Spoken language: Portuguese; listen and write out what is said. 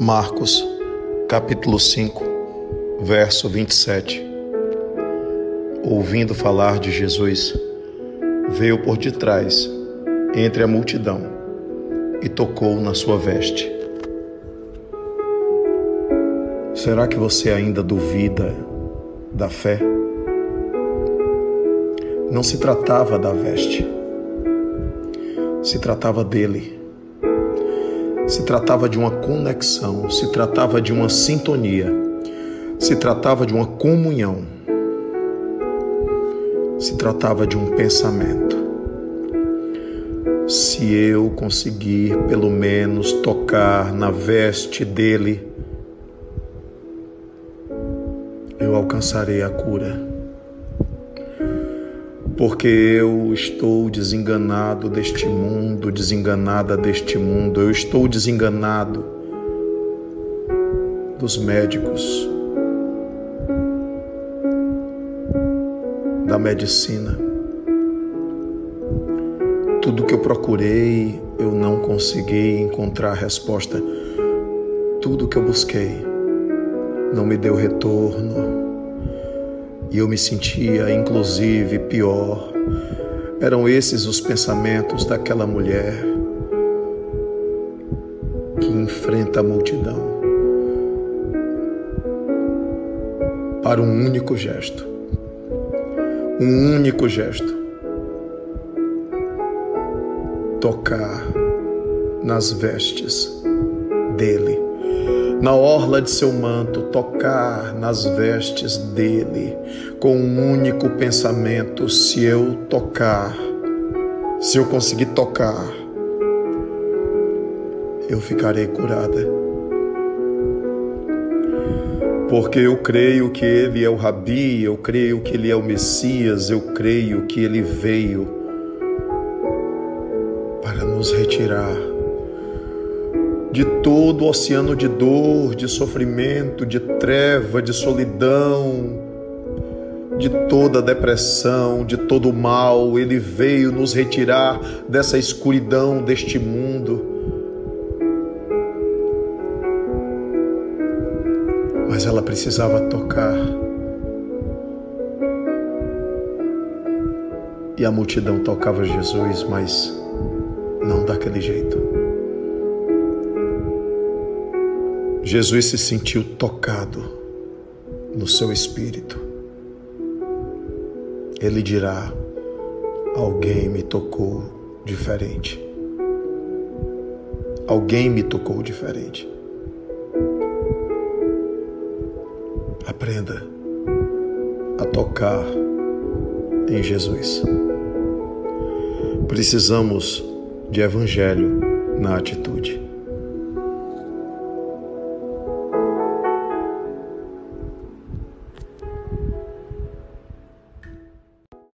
Marcos, capítulo 5, verso 27. Ouvindo falar de Jesus, veio por detrás, entre a multidão, e tocou na sua veste. Será que você ainda duvida da fé? Não se tratava da veste, se tratava dele se tratava de uma conexão, se tratava de uma sintonia, se tratava de uma comunhão, se tratava de um pensamento. Se eu conseguir pelo menos tocar na veste dele, eu alcançarei a cura porque eu estou desenganado deste mundo, desenganada deste mundo, eu estou desenganado dos médicos, da medicina. Tudo que eu procurei, eu não consegui encontrar resposta. Tudo que eu busquei não me deu retorno e eu me sentia, inclusive, pior. Eram esses os pensamentos daquela mulher que enfrenta a multidão para um único gesto. Um único gesto. Tocar nas vestes dele na orla de seu manto, tocar nas vestes dele, com um único pensamento: se eu tocar, se eu conseguir tocar, eu ficarei curada. Porque eu creio que ele é o Rabi, eu creio que ele é o Messias, eu creio que ele veio para nos retirar de todo o oceano de dor, de sofrimento, de treva, de solidão, de toda depressão, de todo o mal. Ele veio nos retirar dessa escuridão deste mundo. Mas ela precisava tocar. E a multidão tocava Jesus, mas não daquele jeito. Jesus se sentiu tocado no seu espírito. Ele dirá: Alguém me tocou diferente. Alguém me tocou diferente. Aprenda a tocar em Jesus. Precisamos de evangelho na atitude.